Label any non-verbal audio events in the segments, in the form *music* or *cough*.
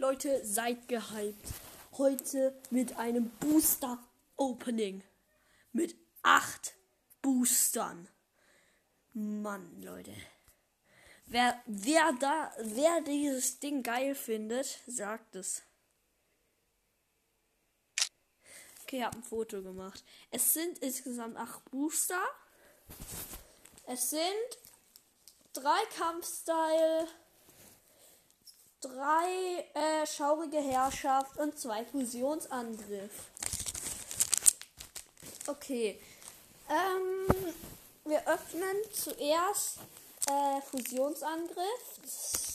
Leute, seid gehypt. Heute mit einem Booster Opening. Mit acht Boostern. Mann, Leute. Wer, wer da, wer dieses Ding geil findet, sagt es. Okay, ich habe ein Foto gemacht. Es sind insgesamt acht Booster. Es sind drei Kampfstyle, drei äh, schaurige Herrschaft und zwei Fusionsangriff. Okay. Ähm, wir öffnen zuerst äh, Fusionsangriff.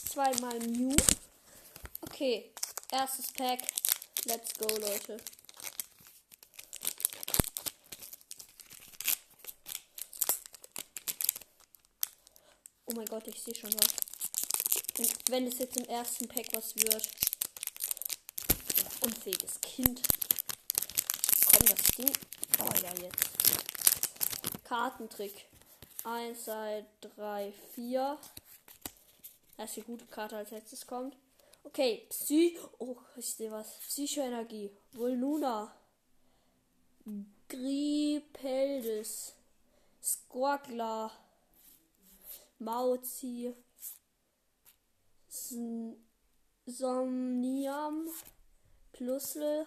Zweimal Mew. Okay. Erstes Pack. Let's go, Leute. Oh mein Gott, ich sehe schon was. Wenn es jetzt im ersten Pack was wird. Unfähiges Kind. Komm, das Ding. Oh ja, jetzt. Kartentrick. 1, 2, 3, 4. Das ist die gute Karte als letztes kommt. Okay, Psy. Oh, ich sehe was. Psychoenergie. Volnuna. Gripeldes. Squagler. Mauzi. Somnium. Plusel.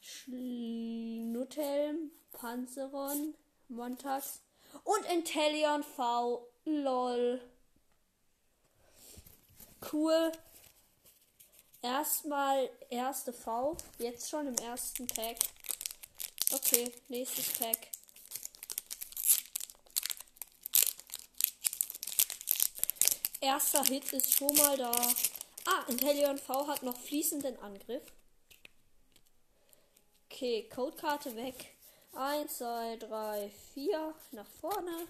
Schnuttelm. Panzeron. Montags. Und Intellion V. Lol. Cool. Erstmal erste V. Jetzt schon im ersten Pack. Okay, nächstes Pack. Erster Hit ist schon mal da. Ah, Intellion V hat noch fließenden Angriff. Okay, Codekarte weg. 1, 2, 3, 4. Nach vorne.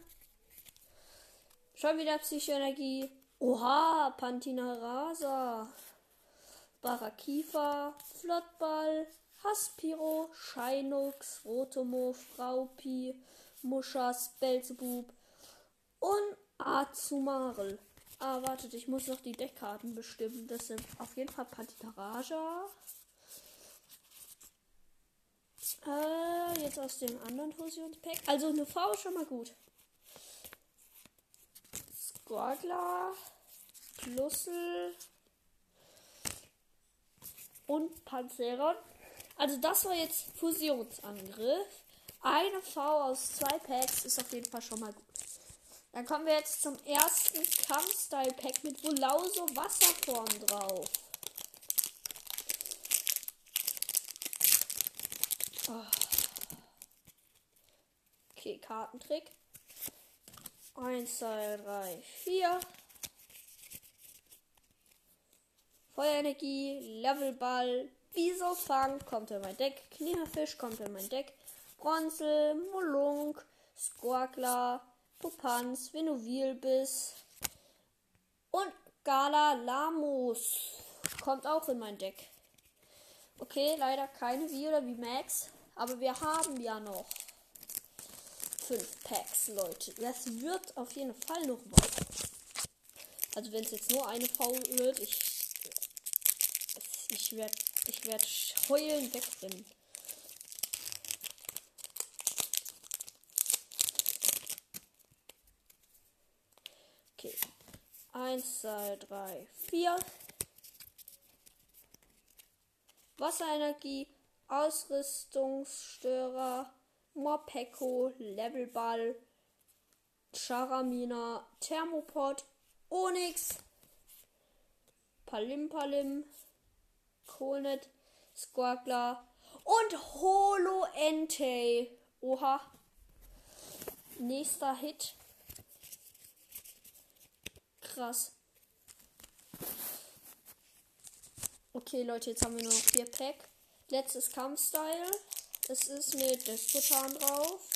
Schon wieder Psychoenergie. Oha, Pantina Rasa. Barakifa. Flottball. Haspiro. Scheinux. Rotomo. Fraupi. Muschas. Belzebub. Und Azumarel. Ah, wartet, ich muss noch die Deckkarten bestimmen. Das sind auf jeden Fall Pantitaraja. Äh, jetzt aus dem anderen Fusionspack. Also eine V ist schon mal gut. Squadler, Plusel und Panzeron. Also das war jetzt Fusionsangriff. Eine V aus zwei Packs ist auf jeden Fall schon mal gut. Dann kommen wir jetzt zum ersten Kampfstyle-Pack mit Volauso Wasserform drauf. Oh. Okay, Kartentrick. 1, 2, 3, 4. Feuerenergie, Levelball, Wieselfang kommt in mein Deck. Kniefisch kommt in mein Deck. Bronze, Molunk, Squawkler, Pupanz, Venovilbiss und Gala Lamos kommt auch in mein Deck. Okay, leider keine wie oder wie Max, aber wir haben ja noch fünf Packs, Leute. Das wird auf jeden Fall noch was. Also wenn es jetzt nur eine V wird, ich ich werde ich werde heulen wegrennen. Okay. Eins, zwei, drei, vier. Wasserenergie, Ausrüstungsstörer, Morpeko, Levelball, Charamina, Thermopod, Onyx, Palimpalim, Kohlnet, Squawkler und Holo Entei. Oha. Nächster Hit. Krass. Okay, Leute, jetzt haben wir nur noch vier Pack. Letztes Kampfstyle. Es ist mit Despotan drauf.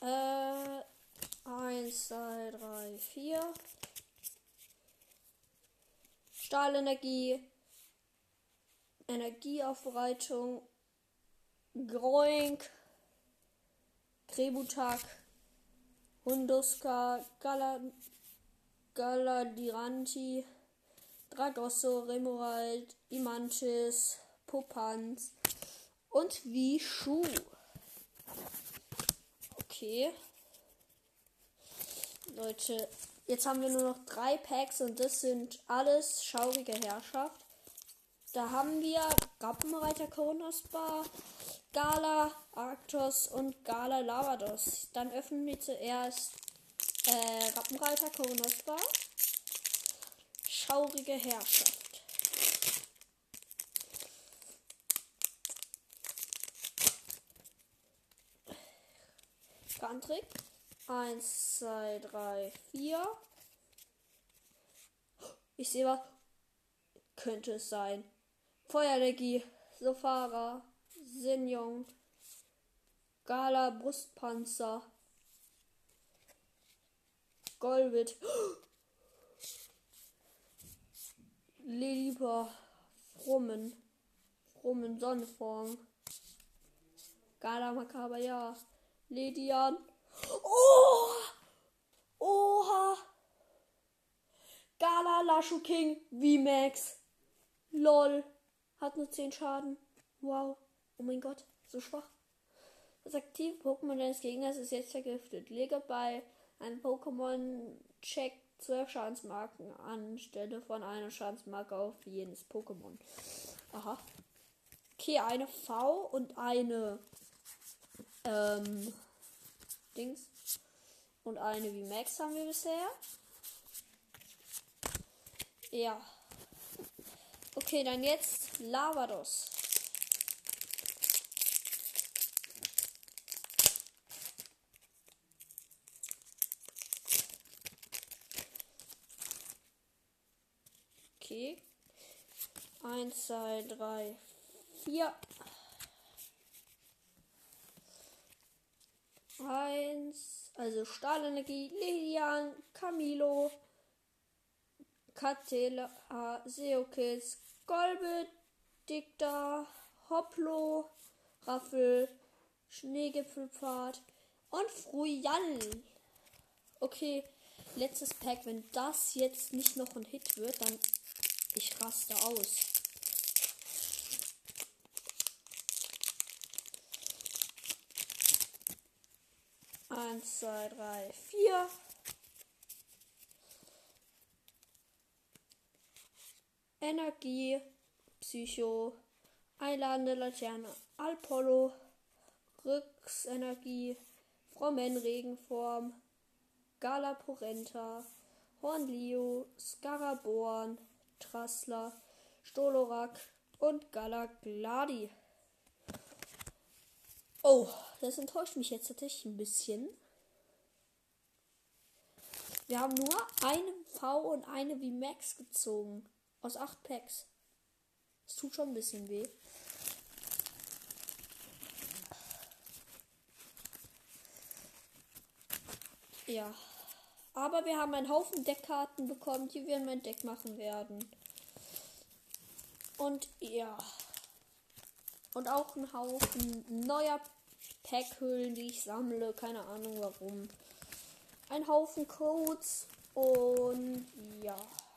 Äh, 1, 2, 3, 4. Stahlenergie. Energieaufbereitung. Groink. Krebutak. Hunduska, Gala, Galadiranti, Dragosso, Remoald, Imantis, Popanz und Vishu. Okay. Leute, jetzt haben wir nur noch drei Packs und das sind alles schaurige Herrschaft. Da haben wir Rappenreiter Konosbar, Gala Arctos und Gala Lavados. Dann öffnen wir zuerst äh, Rappenreiter Konosbar. Schaurige Herrschaft. Garntrick. 1, 2, 3, 4. Ich sehe was. Könnte es sein. Feuerenergie, Sofara, Sinjong, Gala Brustpanzer, Golbit, *gasps* Lilipa, Frummen, Frummen Sonnenform, Gala Makabaya, Ledian. Oh! Oha! Gala Lashu King VMAX. LOL. Hat nur 10 Schaden. Wow. Oh mein Gott, so schwach. Das aktive Pokémon deines Gegners ist jetzt vergiftet. Lege bei einem Pokémon Check 12 Schadensmarken anstelle von einer Schadensmarke auf jenes Pokémon. Aha. Okay, eine V und eine ähm, Dings. Und eine wie Max haben wir bisher. Ja. Okay, dann jetzt Lavados. Okay. Eins, zwei, drei, vier. Eins, also Stahlenergie, Lilian, Camilo, Katela, Seokis, Golbit, Dicta, Hoplo, Raffel, Schneegipfelpfad und Frujal. Okay, letztes Pack. Wenn das jetzt nicht noch ein Hit wird, dann ich raste aus. Eins, zwei, drei, vier. Energie, Psycho, einladende Laterne, Alpollo, Rücksenergie, Regenform, Galaporenta, Hornlio, Scaraborn, Trassler, Stolorak und Galagladi. Oh, das enttäuscht mich jetzt tatsächlich ein bisschen. Wir haben nur eine V und eine VMAX gezogen. Aus acht Packs. Es tut schon ein bisschen weh. Ja. Aber wir haben einen Haufen Deckkarten bekommen, die wir in mein Deck machen werden. Und ja. Und auch ein Haufen neuer Packhüllen, die ich sammle. Keine Ahnung warum. Ein Haufen Codes. Und ja.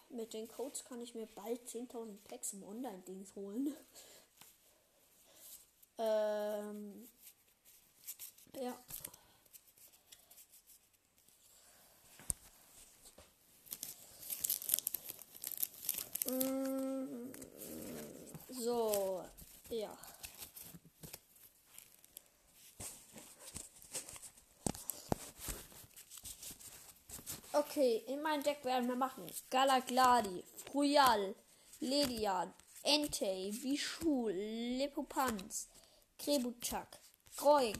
Mit den Codes kann ich mir bald 10.000 Packs im Online-Dings holen. *laughs* ähm. Ja. Mm, so, ja. Okay, in mein Deck werden wir machen Galagladi, Fruyal, Ledian, Entei, Vishul, Lepopanz, Krebuchak, Groik,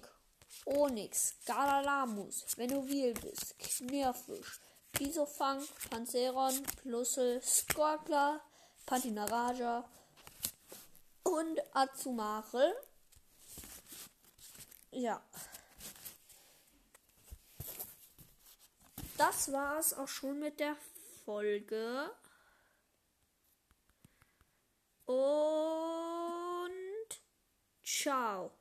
Onyx, Galalamus, wenn du will bist, Knirfisch, Bisofang, Panzeron, Plussel, Skorkler, Pantinaraja und Azumare. Ja. Das war es auch schon mit der Folge. Und ciao.